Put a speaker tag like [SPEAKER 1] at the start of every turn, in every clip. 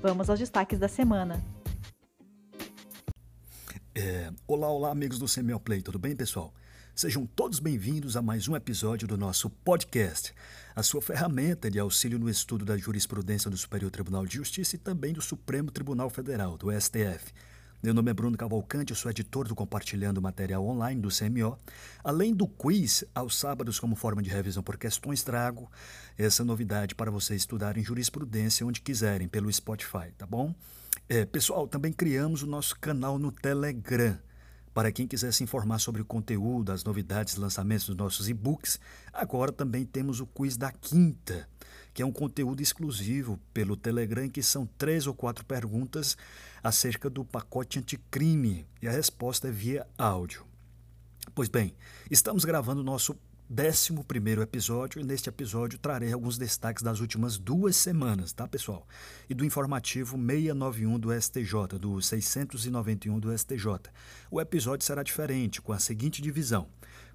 [SPEAKER 1] Vamos aos destaques da semana.
[SPEAKER 2] É, olá, olá, amigos do CMO Play, tudo bem, pessoal? Sejam todos bem-vindos a mais um episódio do nosso podcast, a sua ferramenta de auxílio no estudo da jurisprudência do Superior Tribunal de Justiça e também do Supremo Tribunal Federal, do STF. Meu nome é Bruno Cavalcante, eu sou editor do Compartilhando Material Online do CMO. Além do quiz, aos sábados, como forma de revisão por questões, trago essa novidade para vocês estudarem jurisprudência onde quiserem, pelo Spotify, tá bom? É, pessoal, também criamos o nosso canal no Telegram. Para quem quiser se informar sobre o conteúdo, as novidades, lançamentos dos nossos e-books, agora também temos o quiz da quinta, que é um conteúdo exclusivo pelo Telegram, que são três ou quatro perguntas acerca do pacote anticrime e a resposta é via áudio. Pois bem, estamos gravando o nosso 11 episódio e neste episódio trarei alguns destaques das últimas duas semanas, tá pessoal? E do informativo 691 do STJ, do 691 do STJ. O episódio será diferente, com a seguinte divisão.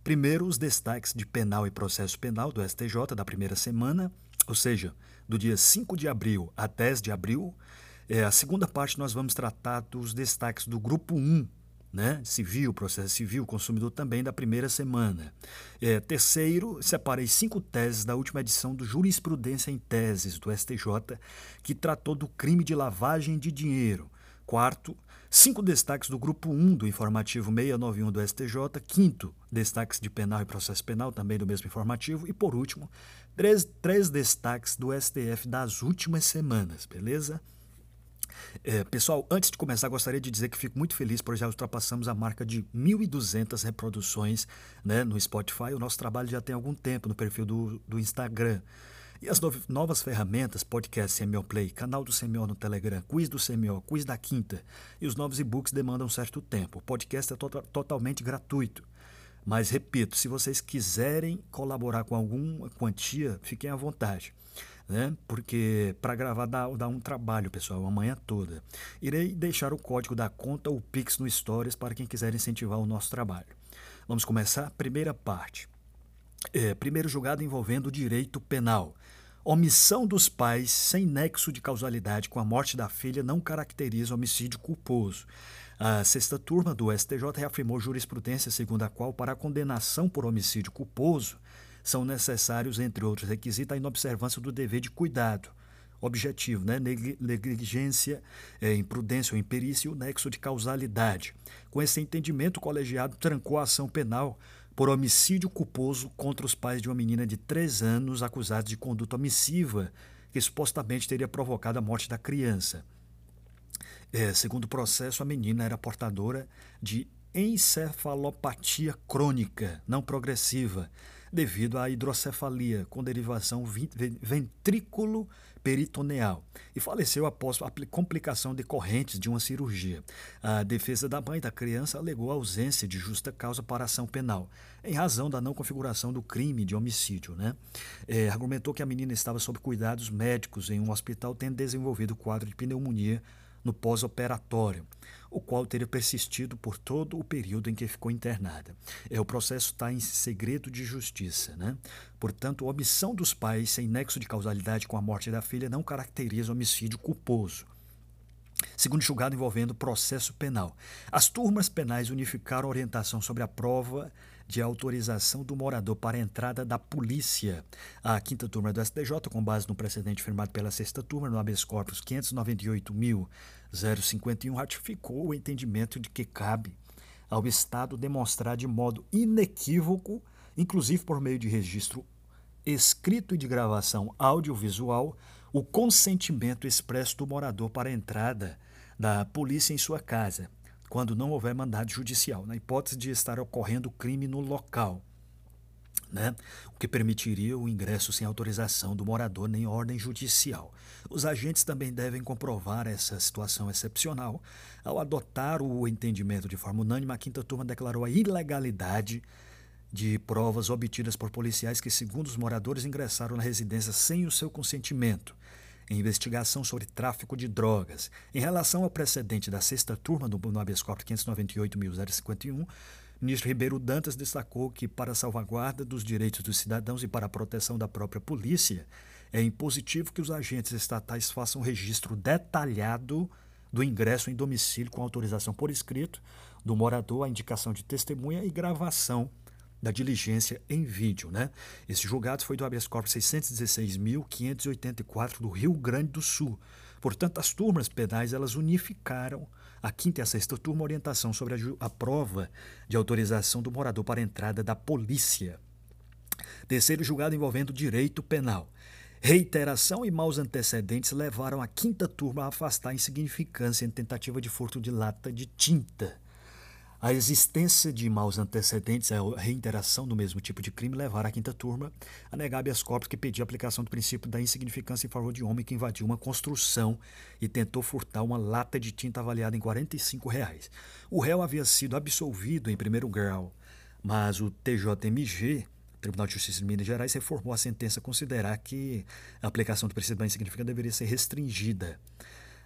[SPEAKER 2] Primeiro, os destaques de penal e processo penal do STJ da primeira semana, ou seja, do dia 5 de abril a 10 de abril, é, a segunda parte nós vamos tratar dos destaques do grupo 1, né? civil, processo civil, consumidor também da primeira semana. É, terceiro, separei cinco teses da última edição do Jurisprudência em Teses do STJ, que tratou do crime de lavagem de dinheiro. Quarto, cinco destaques do grupo 1 do informativo 691 do STJ. Quinto, destaques de penal e processo penal, também do mesmo informativo. E por último, três, três destaques do STF das últimas semanas, beleza? É, pessoal, antes de começar, gostaria de dizer que fico muito feliz por já ultrapassamos a marca de 1.200 reproduções né, no Spotify. O nosso trabalho já tem algum tempo no perfil do, do Instagram. E as novas ferramentas, podcast CMO Play, canal do CMO no Telegram, quiz do CMO, quiz da quinta e os novos e-books demandam um certo tempo. O podcast é to totalmente gratuito. Mas, repito, se vocês quiserem colaborar com alguma quantia, fiquem à vontade né? Porque para gravar dá, dá um trabalho, pessoal, a manhã toda. Irei deixar o código da conta ou Pix no Stories para quem quiser incentivar o nosso trabalho. Vamos começar? Primeira parte. É, primeiro julgado envolvendo direito penal. Omissão dos pais sem nexo de causalidade com a morte da filha não caracteriza homicídio culposo. A sexta turma do STJ reafirmou jurisprudência segundo a qual, para a condenação por homicídio culposo, são necessários, entre outros requisitos, a inobservância do dever de cuidado objetivo, né? negligência, é, imprudência ou imperícia e o nexo de causalidade. Com esse entendimento, o colegiado trancou a ação penal por homicídio culposo contra os pais de uma menina de 3 anos acusados de conduta omissiva que supostamente teria provocado a morte da criança. É, segundo o processo, a menina era portadora de encefalopatia crônica, não progressiva, devido à hidrocefalia com derivação ventrículo peritoneal e faleceu após a complicação decorrentes de uma cirurgia. A defesa da mãe da criança alegou ausência de justa causa para ação penal, em razão da não configuração do crime de homicídio. Né? É, argumentou que a menina estava sob cuidados médicos em um hospital tendo desenvolvido quadro de pneumonia no pós-operatório o qual teria persistido por todo o período em que ficou internada. É, o processo está em segredo de justiça. Né? Portanto, a omissão dos pais sem nexo de causalidade com a morte da filha não caracteriza homicídio culposo segundo julgado envolvendo processo penal. As turmas penais unificaram orientação sobre a prova de autorização do morador para a entrada da polícia. A quinta turma do STJ, com base no precedente firmado pela sexta turma, no habeas corpus 598.051, ratificou o entendimento de que cabe ao Estado demonstrar de modo inequívoco, inclusive por meio de registro escrito e de gravação audiovisual, o consentimento expresso do morador para a entrada da polícia em sua casa, quando não houver mandado judicial, na hipótese de estar ocorrendo crime no local. né? o que permitiria o ingresso sem autorização do morador nem ordem judicial. Os agentes também devem comprovar essa situação excepcional. Ao adotar o entendimento de forma unânime, a quinta turma declarou a ilegalidade de provas obtidas por policiais que, segundo os moradores, ingressaram na residência sem o seu consentimento. Em investigação sobre tráfico de drogas. Em relação ao precedente da sexta turma do habeas corpus 598.051, o ministro Ribeiro Dantas destacou que, para a salvaguarda dos direitos dos cidadãos e para a proteção da própria polícia, é impositivo que os agentes estatais façam registro detalhado do ingresso em domicílio com autorização por escrito do morador, a indicação de testemunha e gravação da diligência em vídeo. Né? Esse julgado foi do habeas corpus 616.584 do Rio Grande do Sul. Portanto, as turmas penais elas unificaram a quinta e a sexta turma orientação sobre a, a prova de autorização do morador para a entrada da polícia. Terceiro julgado envolvendo direito penal. Reiteração e maus antecedentes levaram a quinta turma a afastar a insignificância em tentativa de furto de lata de tinta. A existência de maus antecedentes, a reiteração do mesmo tipo de crime, levaram a quinta turma a negar habeas corpus que pedia a aplicação do princípio da insignificância em favor de homem que invadiu uma construção e tentou furtar uma lata de tinta avaliada em 45 reais. O réu havia sido absolvido em primeiro grau, mas o TJMG, Tribunal de Justiça de Minas Gerais, reformou a sentença considerar que a aplicação do princípio da insignificância deveria ser restringida.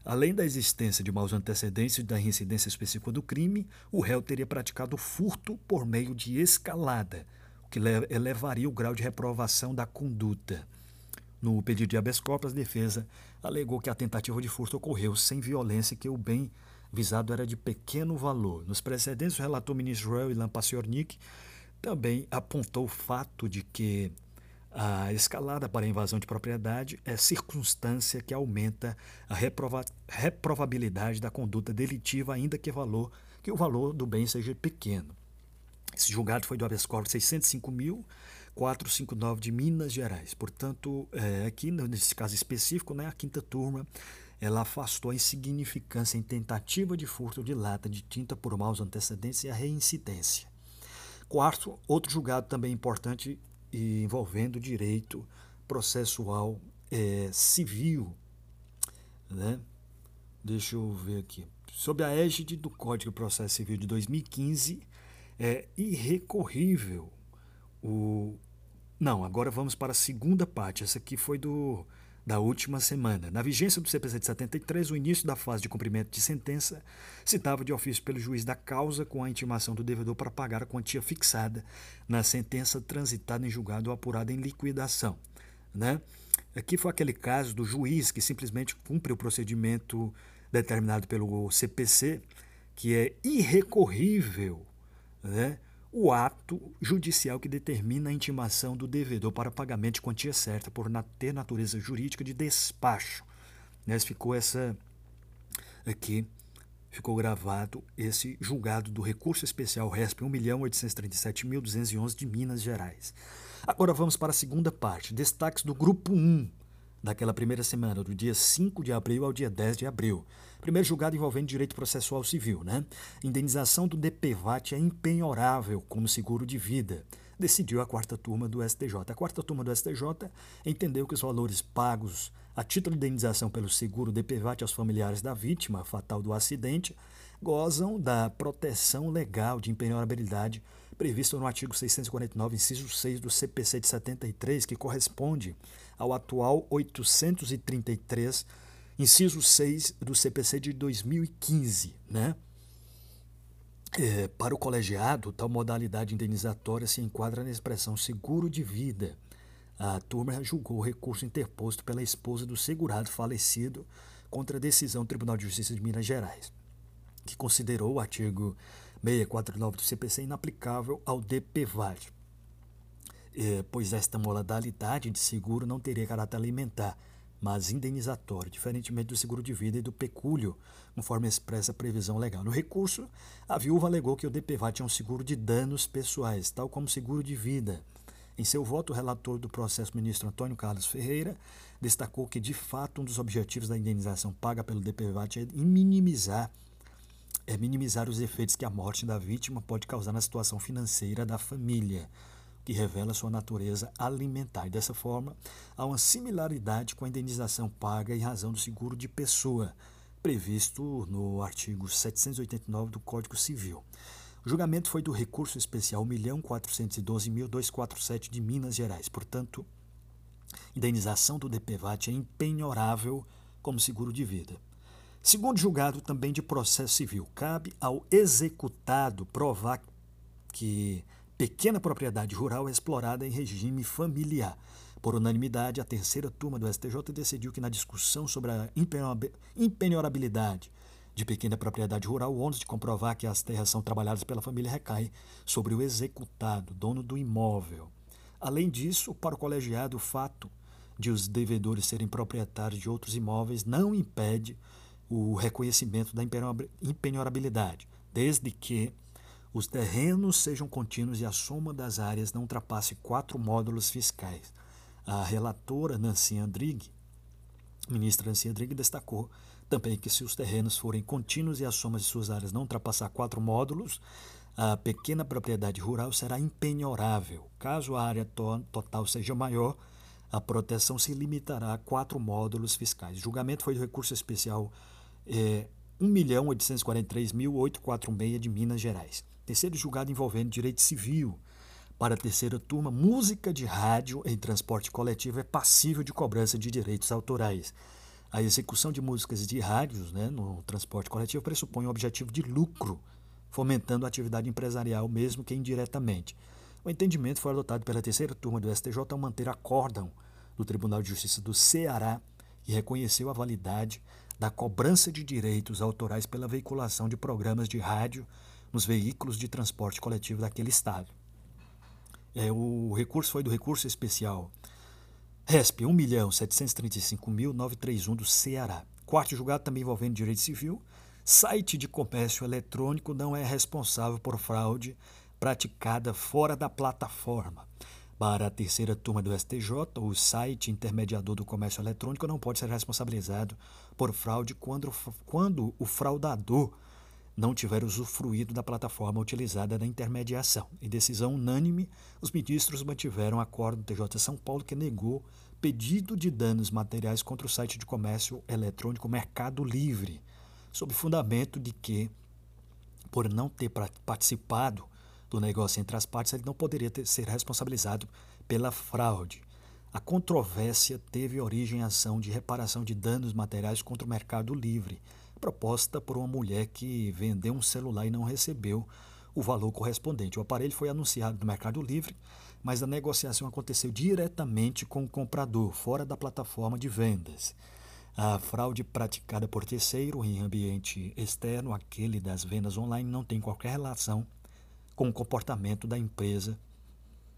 [SPEAKER 2] Além da existência de maus antecedentes e da reincidência específica do crime, o réu teria praticado furto por meio de escalada, o que elevaria o grau de reprovação da conduta. No pedido de habeas corpus, a defesa alegou que a tentativa de furto ocorreu sem violência e que o bem visado era de pequeno valor. Nos precedentes, o relator ministro Joel Ilan Paciornik também apontou o fato de que a escalada para a invasão de propriedade é circunstância que aumenta a reprova reprovabilidade da conduta delitiva, ainda que, valor, que o valor do bem seja pequeno. Esse julgado foi do habeas corpus 605.459 de Minas Gerais. Portanto, é, aqui nesse caso específico, né, a quinta turma ela afastou a insignificância em tentativa de furto de lata de tinta por maus antecedentes e a reincidência. Quarto, outro julgado também importante e envolvendo direito processual é, civil. Né? Deixa eu ver aqui. Sob a égide do Código de Processo Civil de 2015, é irrecorrível o. Não, agora vamos para a segunda parte. Essa aqui foi do da última semana. Na vigência do CPC de 73, o início da fase de cumprimento de sentença citava de ofício pelo juiz da causa com a intimação do devedor para pagar a quantia fixada na sentença transitada em julgado ou apurada em liquidação. Né? Aqui foi aquele caso do juiz que simplesmente cumpre o procedimento determinado pelo CPC, que é irrecorrível, né? O ato judicial que determina a intimação do devedor para pagamento de quantia certa por ter natureza jurídica de despacho. Né? Ficou essa aqui, ficou gravado esse julgado do recurso especial RESP 1.837.211 de Minas Gerais. Agora vamos para a segunda parte, destaques do grupo 1 daquela primeira semana, do dia 5 de abril ao dia 10 de abril. Primeiro julgado envolvendo direito processual civil, né? Indenização do DPVAT é impenhorável como seguro de vida. Decidiu a quarta turma do STJ. A quarta turma do STJ entendeu que os valores pagos a título de indenização pelo seguro DPVAT aos familiares da vítima fatal do acidente gozam da proteção legal de impenhorabilidade prevista no artigo 649, inciso 6 do CPC de 73, que corresponde ao atual 833, inciso 6 do CPC de 2015. Né? É, para o colegiado, tal modalidade indenizatória se enquadra na expressão seguro de vida. A turma julgou o recurso interposto pela esposa do segurado falecido contra a decisão do Tribunal de Justiça de Minas Gerais, que considerou o artigo 649 do CPC inaplicável ao DPVAT, é, pois esta modalidade de seguro não teria caráter alimentar, mas indenizatório, diferentemente do seguro de vida e do pecúlio, conforme expressa a previsão legal. No recurso, a viúva alegou que o DPVAT é um seguro de danos pessoais, tal como seguro de vida. Em seu voto, o relator do processo, ministro Antônio Carlos Ferreira, destacou que, de fato, um dos objetivos da indenização paga pelo DPVAT é minimizar é minimizar os efeitos que a morte da vítima pode causar na situação financeira da família. Que revela sua natureza alimentar. E dessa forma, há uma similaridade com a indenização paga em razão do seguro de pessoa, previsto no artigo 789 do Código Civil. O julgamento foi do recurso especial 1.412.247 de Minas Gerais. Portanto, indenização do DPVAT é impenhorável como seguro de vida. Segundo julgado também de processo civil, cabe ao executado provar que pequena propriedade rural é explorada em regime familiar. Por unanimidade, a terceira turma do STJ decidiu que, na discussão sobre a impenhorabilidade de pequena propriedade rural, o ônus de comprovar que as terras são trabalhadas pela família recai sobre o executado, dono do imóvel. Além disso, para o colegiado, o fato de os devedores serem proprietários de outros imóveis não impede o reconhecimento da impenhorabilidade, desde que os terrenos sejam contínuos e a soma das áreas não ultrapasse quatro módulos fiscais. A relatora Nancy Andrighi, ministra Nancy Andrighi, destacou também que se os terrenos forem contínuos e a soma de suas áreas não ultrapassar quatro módulos, a pequena propriedade rural será impenhorável. Caso a área to total seja maior, a proteção se limitará a quatro módulos fiscais. O julgamento foi do recurso especial é, 1.843.846 de Minas Gerais. Terceiro julgado envolvendo direito civil. Para a terceira turma, música de rádio em transporte coletivo é passível de cobrança de direitos autorais. A execução de músicas de rádios né, no transporte coletivo pressupõe o objetivo de lucro, fomentando a atividade empresarial, mesmo que indiretamente. O entendimento foi adotado pela terceira turma do STJ ao manter acórdão do Tribunal de Justiça do Ceará e reconheceu a validade da cobrança de direitos autorais pela veiculação de programas de rádio nos veículos de transporte coletivo daquele estado. É, o recurso foi do recurso especial RESP 1.735.931 do Ceará. Quarto julgado também envolvendo direito civil. Site de comércio eletrônico não é responsável por fraude praticada fora da plataforma. Para a terceira turma do STJ, o site intermediador do comércio eletrônico não pode ser responsabilizado por fraude quando, quando o fraudador não tiver usufruído da plataforma utilizada na intermediação. Em decisão unânime, os ministros mantiveram acordo do TJ São Paulo que negou pedido de danos materiais contra o site de comércio eletrônico Mercado Livre, sob fundamento de que, por não ter participado do negócio entre as partes, ele não poderia ter, ser responsabilizado pela fraude. A controvérsia teve origem em ação de reparação de danos materiais contra o Mercado Livre, proposta por uma mulher que vendeu um celular e não recebeu o valor correspondente. O aparelho foi anunciado no Mercado Livre, mas a negociação aconteceu diretamente com o comprador, fora da plataforma de vendas. A fraude praticada por terceiro em ambiente externo, aquele das vendas online, não tem qualquer relação com o comportamento da empresa,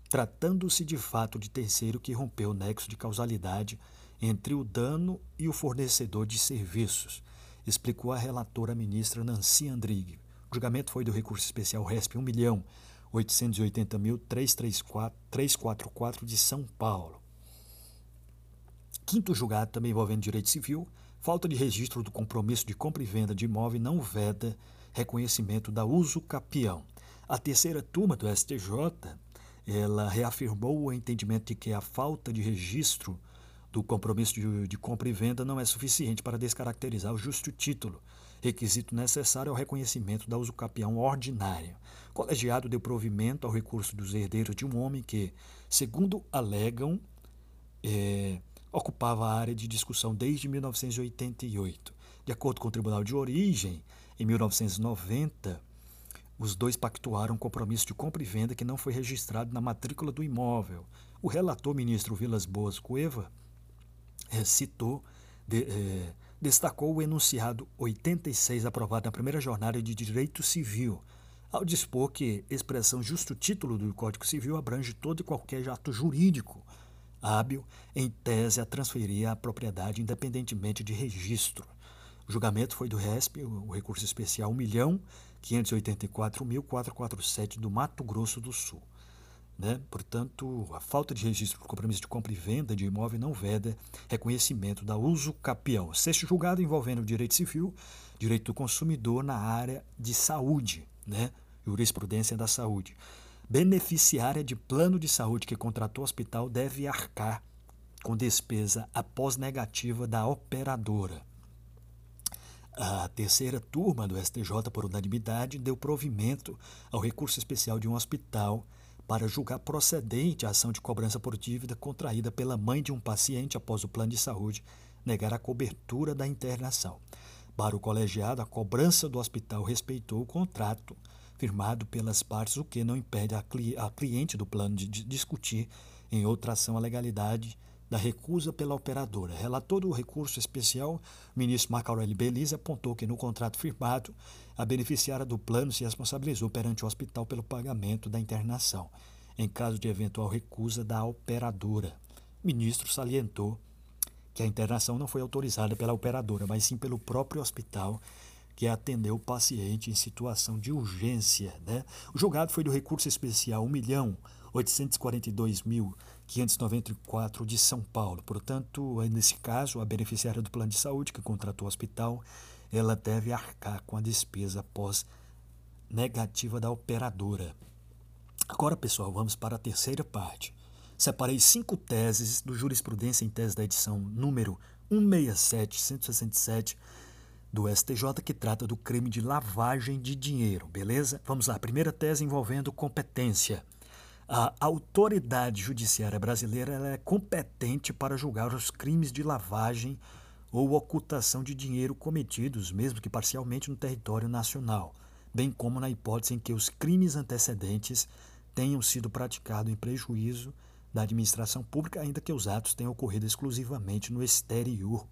[SPEAKER 2] tratando-se de fato de terceiro que rompeu o nexo de causalidade entre o dano e o fornecedor de serviços explicou a relatora ministra Nancy Andrighi. O julgamento foi do recurso especial RESP 1.880.344 de São Paulo. Quinto julgado, também envolvendo direito civil, falta de registro do compromisso de compra e venda de imóvel não veda reconhecimento da uso capião. A terceira turma do STJ, ela reafirmou o entendimento de que a falta de registro do compromisso de, compra e venda não é suficiente para descaracterizar o justo título, requisito necessário ao reconhecimento da usucapião ordinária. O colegiado deu provimento ao recurso dos herdeiros de um homem que, segundo alegam, é, ocupava a área de discussão desde 1988. De acordo com o Tribunal de Origem, em 1990, os dois pactuaram um compromisso de compra e venda que não foi registrado na matrícula do imóvel. O relator ministro Vilas Boas Cueva citou, de, é, destacou o enunciado 86 aprovado na primeira jornada de Direito Civil, ao dispor que expressão justo título do Código Civil abrange todo e qualquer ato jurídico hábil em tese a transferir a propriedade independentemente de registro. O julgamento foi do RESP, o recurso especial 1.584.447 do Mato Grosso do Sul. Né? Portanto, a falta de registro do compromisso de compra e venda de imóvel não veda reconhecimento da uso capião. Sexto julgado envolvendo direito civil, direito do consumidor na área de saúde, né? jurisprudência da saúde. beneficiária de plano de saúde que contratou o hospital deve arcar com despesa após negativa da operadora. A terceira turma do STJ, por unanimidade, deu provimento ao recurso especial de um hospital para julgar procedente a ação de cobrança por dívida contraída pela mãe de um paciente após o plano de saúde negar a cobertura da internação. Para o colegiado, a cobrança do hospital respeitou o contrato firmado pelas partes, o que não impede a, cli a cliente do plano de discutir em outra ação a legalidade da recusa pela operadora. Relator do recurso especial, o ministro Marco Aurélio Belize apontou que no contrato firmado, a beneficiária do plano se responsabilizou perante o hospital pelo pagamento da internação, em caso de eventual recusa da operadora. O ministro salientou que a internação não foi autorizada pela operadora, mas sim pelo próprio hospital que atendeu o paciente em situação de urgência. Né? O julgado foi do recurso especial 1 milhão 842 mil 594 de São Paulo. Portanto, nesse caso, a beneficiária do plano de saúde que contratou o hospital, ela deve arcar com a despesa após negativa da operadora. Agora, pessoal, vamos para a terceira parte. Separei cinco teses do Jurisprudência em Tese da edição número 167-167 do STJ que trata do crime de lavagem de dinheiro, beleza? Vamos lá, primeira tese envolvendo competência. A autoridade judiciária brasileira é competente para julgar os crimes de lavagem ou ocultação de dinheiro cometidos, mesmo que parcialmente, no território nacional, bem como na hipótese em que os crimes antecedentes tenham sido praticados em prejuízo da administração pública, ainda que os atos tenham ocorrido exclusivamente no exterior.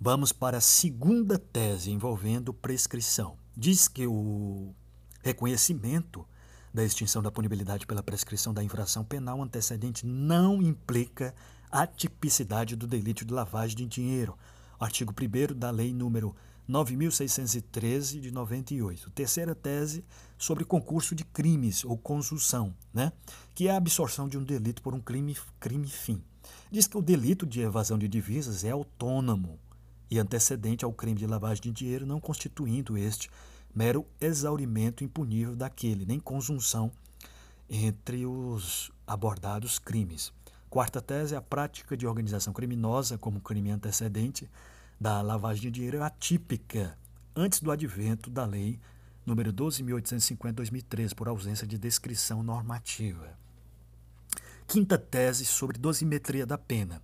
[SPEAKER 2] Vamos para a segunda tese envolvendo prescrição. Diz que o reconhecimento da extinção da punibilidade pela prescrição da infração penal antecedente não implica a tipicidade do delito de lavagem de dinheiro. Artigo 1 da Lei número 9.613 de 98. Terceira tese sobre concurso de crimes ou conjunção, né? que é a absorção de um delito por um crime, crime fim. Diz que o delito de evasão de divisas é autônomo e antecedente ao crime de lavagem de dinheiro, não constituindo este mero exaurimento impunível daquele, nem conjunção entre os abordados crimes. Quarta tese, a prática de organização criminosa como crime antecedente da lavagem de dinheiro é atípica antes do advento da lei número 12.850-2013, por ausência de descrição normativa. Quinta tese sobre dosimetria da pena.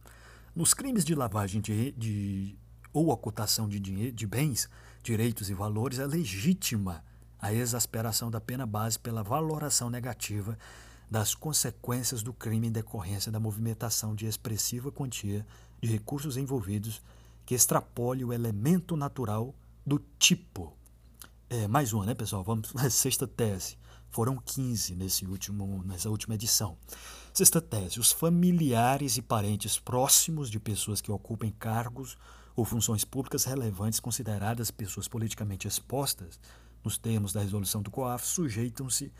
[SPEAKER 2] Nos crimes de lavagem de, de ou ocultação de, dinheiro, de bens, direitos e valores, é legítima a exasperação da pena base pela valoração negativa das consequências do crime em decorrência da movimentação de expressiva quantia de recursos envolvidos que extrapole o elemento natural do tipo. É, mais uma, né, pessoal? Vamos à sexta tese. Foram 15 nesse último, nessa última edição. Sexta tese: os familiares e parentes próximos de pessoas que ocupem cargos ou funções públicas relevantes consideradas pessoas politicamente expostas, nos termos da resolução do COAF, sujeitam-se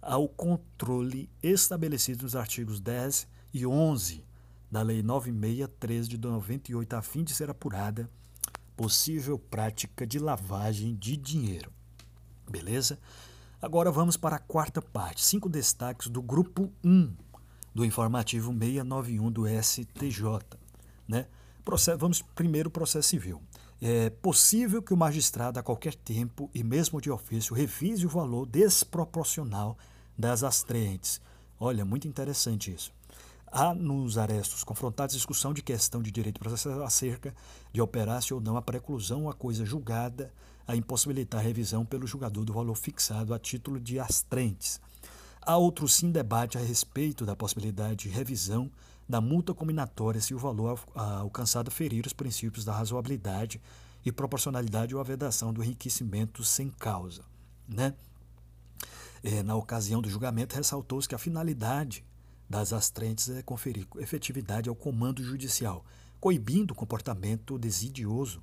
[SPEAKER 2] ao controle estabelecido nos artigos 10 e 11 da Lei 9613 de 98, a fim de ser apurada possível prática de lavagem de dinheiro. Beleza? Agora vamos para a quarta parte, cinco destaques do grupo 1 do informativo 691 do STJ, né? Vamos primeiro processo civil. É possível que o magistrado, a qualquer tempo e mesmo de ofício, revise o valor desproporcional das astrentes. Olha, muito interessante isso. Há nos arestos confrontados discussão de questão de direito processual acerca de operar-se ou não a preclusão a coisa julgada a impossibilitar a revisão pelo julgador do valor fixado a título de astrentes. Há outro sim debate a respeito da possibilidade de revisão da multa combinatória se o valor alcançado ferir os princípios da razoabilidade e proporcionalidade ou a vedação do enriquecimento sem causa. Né? É, na ocasião do julgamento, ressaltou-se que a finalidade das astrentes é conferir efetividade ao comando judicial, coibindo o comportamento desidioso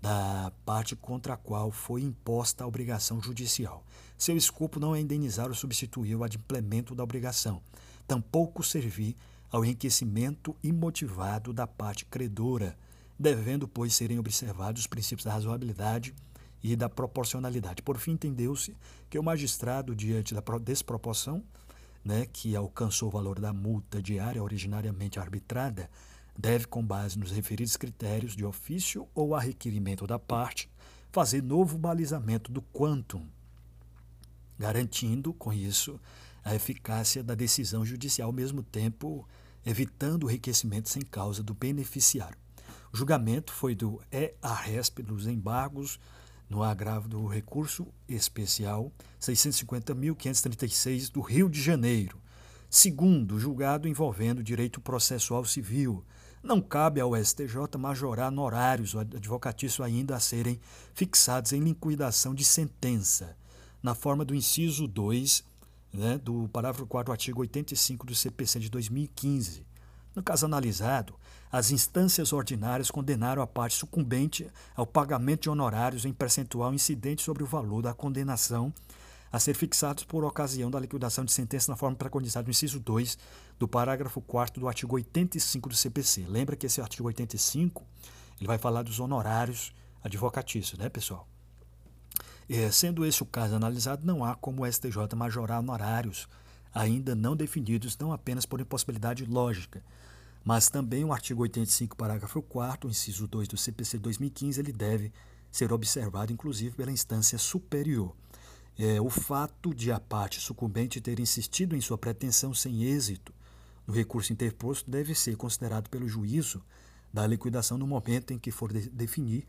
[SPEAKER 2] da parte contra a qual foi imposta a obrigação judicial. Seu escopo não é indenizar ou substituir o adimplemento da obrigação, tampouco servir ao enriquecimento imotivado da parte credora, devendo, pois, serem observados os princípios da razoabilidade e da proporcionalidade. Por fim, entendeu-se que o magistrado, diante da desproporção né, que alcançou o valor da multa diária originariamente arbitrada, deve, com base nos referidos critérios de ofício ou a requerimento da parte, fazer novo balizamento do quantum, garantindo, com isso, a eficácia da decisão judicial, ao mesmo tempo evitando o enriquecimento sem causa do beneficiário. O julgamento foi do EARESP nos embargos no agravo do recurso especial 650.536 do Rio de Janeiro. Segundo, julgado envolvendo direito processual civil. Não cabe ao STJ majorar honorários advocatícios ainda a serem fixados em liquidação de sentença, na forma do inciso 2 né, do parágrafo 4 do artigo 85 do CPC de 2015. No caso analisado, as instâncias ordinárias condenaram a parte sucumbente ao pagamento de honorários em percentual incidente sobre o valor da condenação a ser fixados por ocasião da liquidação de sentença na forma preconizada no inciso 2 do parágrafo 4 do artigo 85 do CPC. Lembra que esse artigo 85 ele vai falar dos honorários advocatícios, né, pessoal? É, sendo esse o caso analisado, não há como o STJ majorar honorários ainda não definidos, não apenas por impossibilidade lógica, mas também o artigo 85, parágrafo 4 inciso 2 do CPC 2015, ele deve ser observado, inclusive, pela instância superior. É, o fato de a parte sucumbente ter insistido em sua pretensão sem êxito no recurso interposto deve ser considerado pelo juízo da liquidação no momento em que for de definir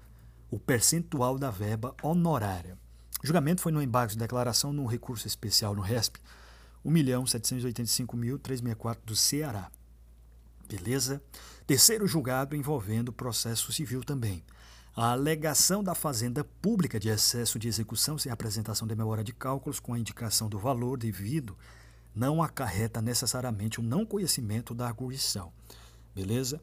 [SPEAKER 2] o percentual da verba honorária. O julgamento foi no embargo de declaração no recurso especial no RESP 1.785.364 do Ceará. Beleza? Terceiro julgado envolvendo processo civil também. A alegação da Fazenda Pública de excesso de execução sem apresentação de memória de cálculos com a indicação do valor devido não acarreta necessariamente o não conhecimento da arguição. Beleza?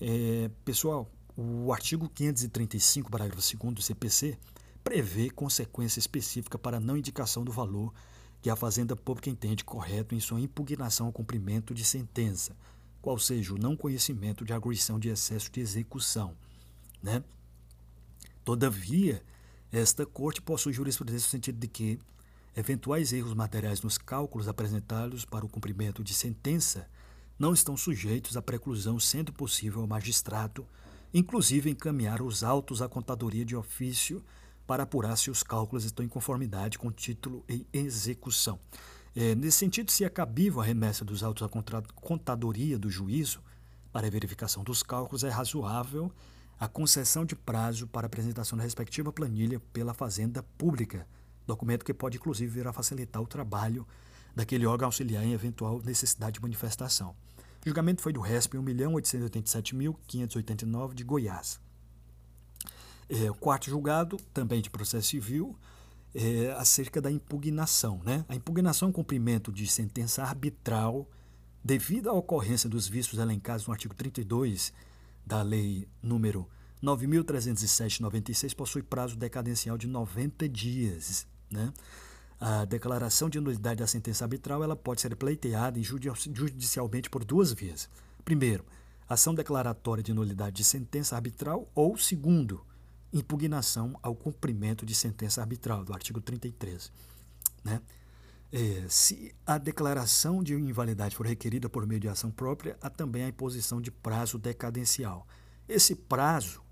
[SPEAKER 2] É, pessoal, o artigo 535, parágrafo 2 do CPC, prevê consequência específica para não indicação do valor que a Fazenda Pública entende correto em sua impugnação ao cumprimento de sentença qual seja o não conhecimento de agruição de excesso de execução. Né? Todavia, esta Corte possui jurisprudência no sentido de que eventuais erros materiais nos cálculos apresentados para o cumprimento de sentença não estão sujeitos à preclusão, sendo possível ao magistrado, inclusive, encaminhar os autos à contadoria de ofício para apurar se os cálculos estão em conformidade com o título em execução. É, nesse sentido, se é cabível a remessa dos autos à contadoria do juízo para a verificação dos cálculos, é razoável a concessão de prazo para apresentação da respectiva planilha pela Fazenda Pública, documento que pode inclusive vir a facilitar o trabalho daquele órgão auxiliar em eventual necessidade de manifestação. O julgamento foi do RESP 1.887.589 de Goiás. É, o quarto julgado, também de processo civil, é, acerca da impugnação. Né? A impugnação é um cumprimento de sentença arbitral devido à ocorrência dos vícios elencados no artigo 32 da Lei número 9.307-96 possui prazo decadencial de 90 dias. Né? A declaração de nulidade da sentença arbitral ela pode ser pleiteada judicialmente por duas vias. Primeiro, ação declaratória de nulidade de sentença arbitral ou, segundo, impugnação ao cumprimento de sentença arbitral, do artigo 33. Né? É, se a declaração de invalidade for requerida por meio de ação própria, há também a imposição de prazo decadencial. Esse prazo,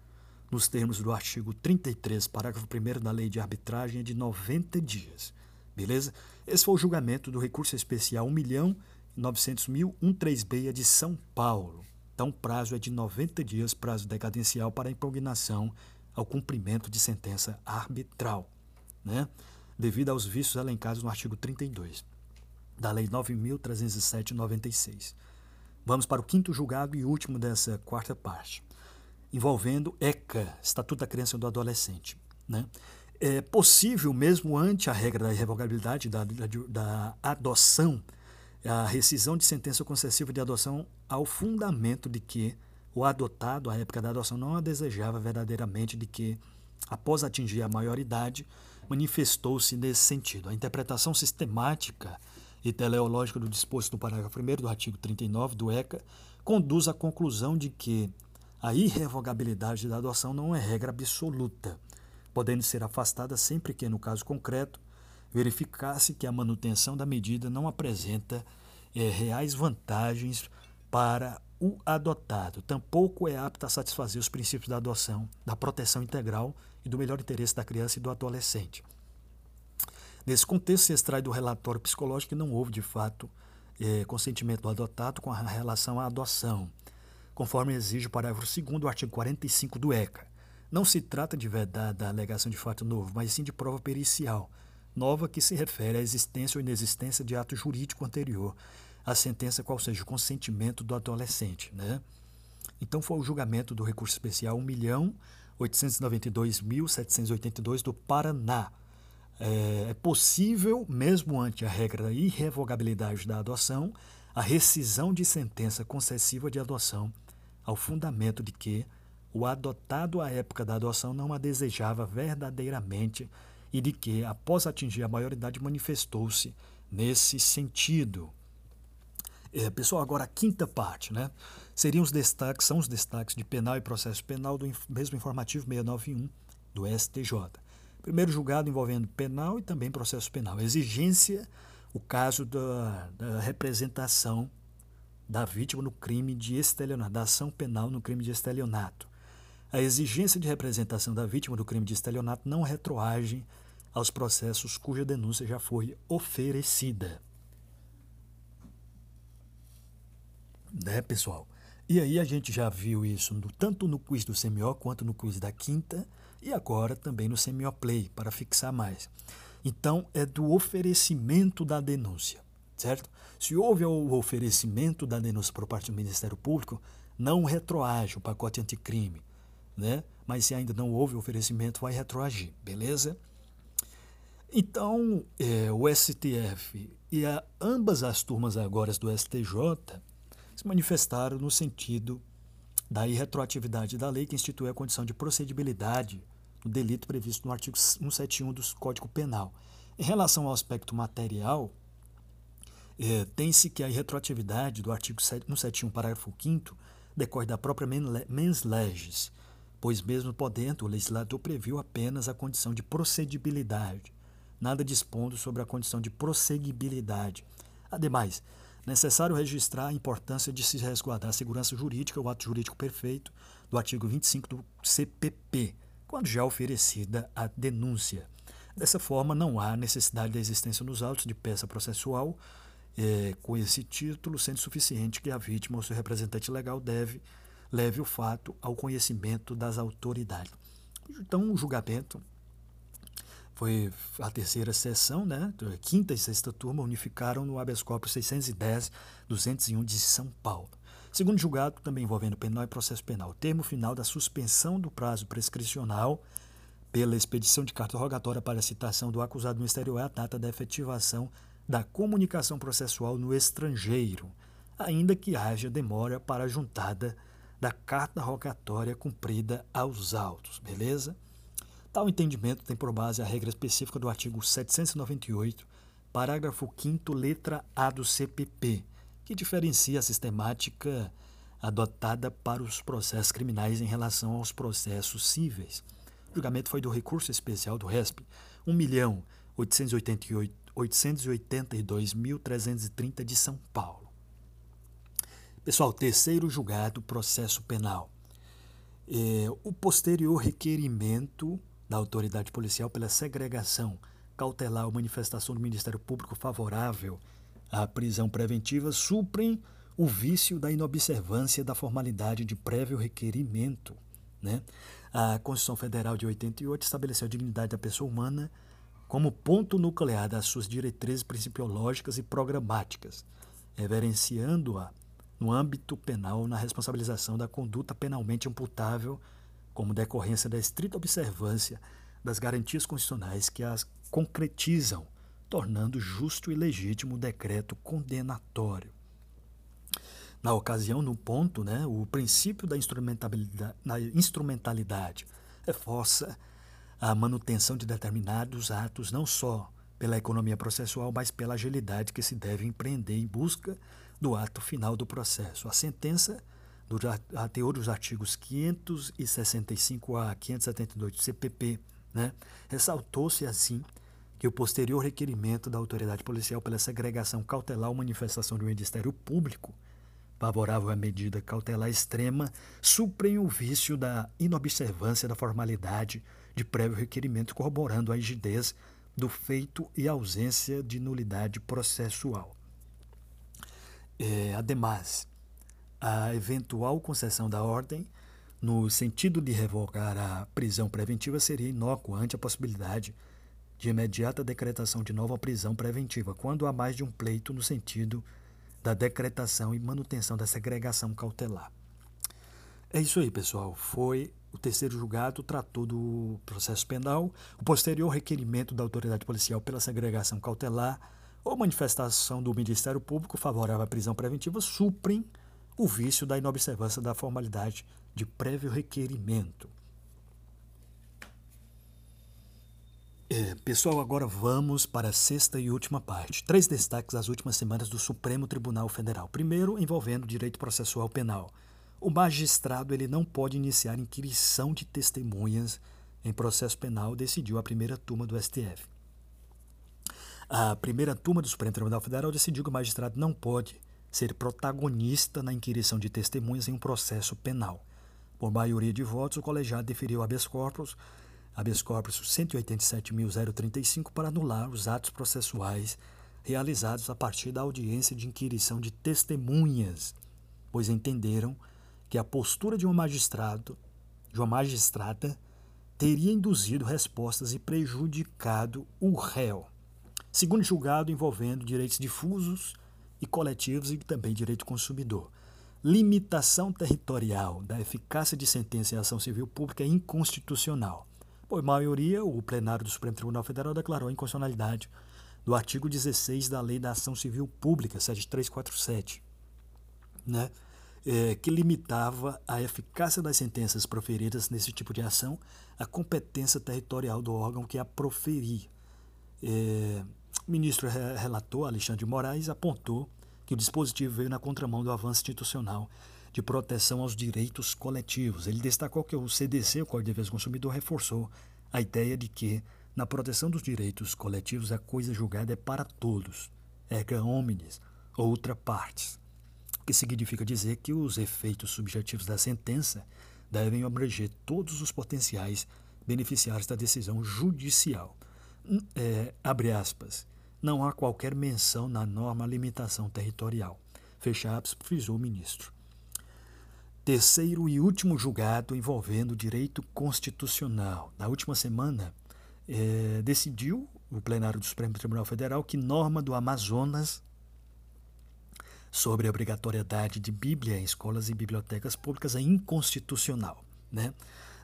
[SPEAKER 2] nos termos do artigo 33, parágrafo 1 da Lei de Arbitragem, é de 90 dias. Beleza? Esse foi o julgamento do recurso especial 1.900.013B de São Paulo. Então, o prazo é de 90 dias, prazo decadencial para impugnação ao cumprimento de sentença arbitral, né? devido aos vícios elencados no artigo 32 da Lei 9.307-96. Vamos para o quinto julgado e último dessa quarta parte, envolvendo ECA, Estatuto da Criança e do Adolescente. Né? É possível, mesmo ante a regra da irrevogabilidade da, da, da adoção, a rescisão de sentença concessiva de adoção ao fundamento de que o adotado, à época da adoção, não a desejava verdadeiramente de que, após atingir a maioridade, manifestou-se nesse sentido. A interpretação sistemática e teleológica do disposto do parágrafo 1 do artigo 39 do ECA conduz à conclusão de que a irrevogabilidade da adoção não é regra absoluta, podendo ser afastada sempre que, no caso concreto, verificasse que a manutenção da medida não apresenta é, reais vantagens para o adotado, tampouco é apta a satisfazer os princípios da adoção, da proteção integral e do melhor interesse da criança e do adolescente. Nesse contexto, se extrai do relatório psicológico que não houve, de fato, é, consentimento do adotado com relação à adoção, conforme exige o parágrafo 2 do artigo 45 do ECA. Não se trata de vedada alegação de fato novo, mas sim de prova pericial, nova que se refere à existência ou inexistência de ato jurídico anterior à sentença, qual seja o consentimento do adolescente. Né? Então foi o julgamento do recurso especial 1.892.782 do Paraná, é, é possível, mesmo ante a regra da irrevogabilidade da adoção, a rescisão de sentença concessiva de adoção, ao fundamento de que o adotado à época da adoção não a desejava verdadeiramente e de que, após atingir a maioridade, manifestou-se nesse sentido. É, pessoal, agora a quinta parte, né? Seriam os destaques, são os destaques de penal e processo penal do mesmo informativo 691 do STJ. Primeiro julgado envolvendo penal e também processo penal. Exigência, o caso da, da representação da vítima no crime de estelionato, da ação penal no crime de estelionato. A exigência de representação da vítima do crime de estelionato não retroage aos processos cuja denúncia já foi oferecida. Né, pessoal? E aí a gente já viu isso no, tanto no quiz do CMO quanto no quiz da quinta e agora também no Semioplay, para fixar mais. Então, é do oferecimento da denúncia, certo? Se houve o oferecimento da denúncia por parte do Ministério Público, não retroage o pacote anticrime, né? Mas se ainda não houve oferecimento, vai retroagir, beleza? Então, é, o STF e a, ambas as turmas agora do STJ se manifestaram no sentido da irretroatividade da lei que institui a condição de procedibilidade o delito previsto no artigo 171 do Código Penal. Em relação ao aspecto material, é, tem-se que a irretroatividade do artigo 171, parágrafo 5 decorre da própria mens legis, pois mesmo podendo, o legislador previu apenas a condição de procedibilidade, nada dispondo sobre a condição de prosseguibilidade. Ademais, necessário registrar a importância de se resguardar a segurança jurídica, o ato jurídico perfeito, do artigo 25 do CPP, quando já oferecida a denúncia. Dessa forma, não há necessidade da existência nos autos de peça processual é, com esse título, sendo suficiente que a vítima ou seu representante legal deve leve o fato ao conhecimento das autoridades. Então, o julgamento foi a terceira sessão, né? Quinta e sexta turma unificaram no habeas corpus 610-201 de São Paulo. Segundo julgado, também envolvendo penal e processo penal, termo final da suspensão do prazo prescricional pela expedição de carta rogatória para a citação do acusado no exterior é a data da efetivação da comunicação processual no estrangeiro, ainda que haja demora para a juntada da carta rogatória cumprida aos autos, beleza? Tal entendimento tem por base a regra específica do artigo 798, parágrafo 5 letra A do CPP, que diferencia a sistemática adotada para os processos criminais em relação aos processos cíveis. O julgamento foi do recurso especial do RESP 1.882.330 de São Paulo. Pessoal, terceiro julgado, processo penal. É, o posterior requerimento da autoridade policial pela segregação cautelar ou manifestação do Ministério Público favorável a prisão preventiva suprem o vício da inobservância da formalidade de prévio requerimento. Né? A Constituição Federal de 88 estabeleceu a dignidade da pessoa humana como ponto nuclear das suas diretrizes principiológicas e programáticas, reverenciando-a no âmbito penal na responsabilização da conduta penalmente imputável como decorrência da estrita observância das garantias constitucionais que as concretizam tornando justo e legítimo o decreto condenatório. Na ocasião, no ponto, né, o princípio da instrumentalidade, na instrumentalidade reforça a manutenção de determinados atos, não só pela economia processual, mas pela agilidade que se deve empreender em busca do ato final do processo. A sentença, do a teor dos artigos 565A a 572 do CPP Né? Ressaltou-se assim que o posterior requerimento da autoridade policial pela segregação cautelar ou manifestação do Ministério Público favorável à medida cautelar extrema suprem o vício da inobservância da formalidade de prévio requerimento, corroborando a rigidez do feito e ausência de nulidade processual. É, ademais, a eventual concessão da ordem, no sentido de revogar a prisão preventiva, seria inócua ante a possibilidade de imediata decretação de nova prisão preventiva, quando há mais de um pleito no sentido da decretação e manutenção da segregação cautelar. É isso aí, pessoal. Foi o terceiro julgado tratou do processo penal, o posterior requerimento da autoridade policial pela segregação cautelar ou manifestação do Ministério Público favorável à prisão preventiva suprem o vício da inobservância da formalidade de prévio requerimento. É, pessoal, agora vamos para a sexta e última parte. Três destaques das últimas semanas do Supremo Tribunal Federal. Primeiro, envolvendo direito processual penal. O magistrado ele não pode iniciar inquirição de testemunhas em processo penal, decidiu a primeira turma do STF. A primeira turma do Supremo Tribunal Federal decidiu que o magistrado não pode ser protagonista na inquirição de testemunhas em um processo penal. Por maioria de votos, o colegiado deferiu habeas corpus, habeas corpus 187.035 para anular os atos processuais realizados a partir da audiência de inquirição de testemunhas, pois entenderam que a postura de um magistrado, de uma magistrada, teria induzido respostas e prejudicado o réu. Segundo julgado envolvendo direitos difusos e coletivos e também direito consumidor. Limitação territorial da eficácia de sentença em ação civil pública é inconstitucional. Por maioria, o plenário do Supremo Tribunal Federal declarou a inconstitucionalidade do artigo 16 da Lei da Ação Civil Pública, 7347, né? é, que limitava a eficácia das sentenças proferidas nesse tipo de ação à competência territorial do órgão que a proferia. É, o ministro relator Alexandre Moraes apontou que o dispositivo veio na contramão do avanço institucional de proteção aos direitos coletivos. Ele destacou que o CDC, o Código de Defesa do Consumidor, reforçou a ideia de que na proteção dos direitos coletivos a coisa julgada é para todos, erga omnes, outra partes que significa dizer que os efeitos subjetivos da sentença devem abranger todos os potenciais beneficiários da decisão judicial. É, abre aspas. Não há qualquer menção na norma limitação territorial. Fecha aspas, frisou o ministro. Terceiro e último julgado envolvendo direito constitucional. Na última semana, é, decidiu o plenário do Supremo Tribunal Federal que norma do Amazonas sobre a obrigatoriedade de Bíblia em escolas e bibliotecas públicas é inconstitucional. Né?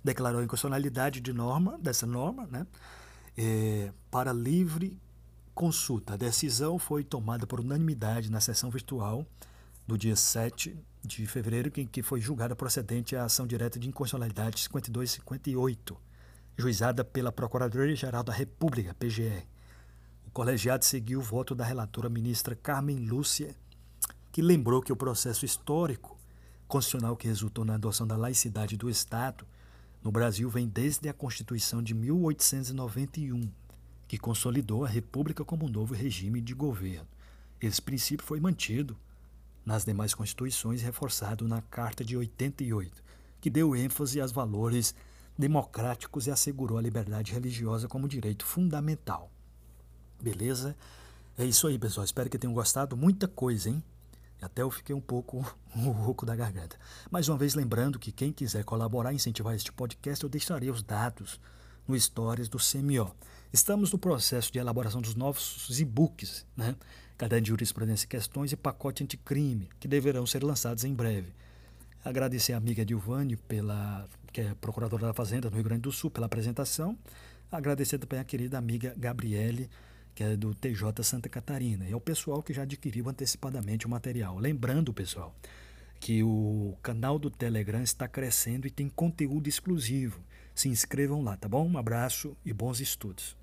[SPEAKER 2] Declarou a inconstitucionalidade de norma, dessa norma né? É, para livre consulta. A decisão foi tomada por unanimidade na sessão virtual do dia 7 de fevereiro, em que foi julgada procedente a ação direta de inconstitucionalidade 52 e 58, juizada pela Procuradoria-Geral da República, PGR. O colegiado seguiu o voto da relatora ministra Carmen Lúcia que lembrou que o processo histórico constitucional que resultou na adoção da laicidade do Estado no Brasil vem desde a Constituição de 1891, que consolidou a República como um novo regime de governo. Esse princípio foi mantido nas demais constituições reforçado na Carta de 88, que deu ênfase aos valores democráticos e assegurou a liberdade religiosa como direito fundamental. Beleza? É isso aí, pessoal. Espero que tenham gostado. Muita coisa, hein? Até eu fiquei um pouco rouco da garganta. Mais uma vez, lembrando que quem quiser colaborar e incentivar este podcast, eu deixarei os dados no Stories do CMO. Estamos no processo de elaboração dos novos e-books, né? Caderno de Jurisprudência e Questões e Pacote Anticrime, que deverão ser lançados em breve. Agradecer a amiga Dilvane, pela, que é procuradora da Fazenda no Rio Grande do Sul, pela apresentação. Agradecer também a querida amiga Gabriele, que é do TJ Santa Catarina. E é o pessoal que já adquiriu antecipadamente o material. Lembrando, pessoal, que o canal do Telegram está crescendo e tem conteúdo exclusivo. Se inscrevam lá, tá bom? Um abraço e bons estudos.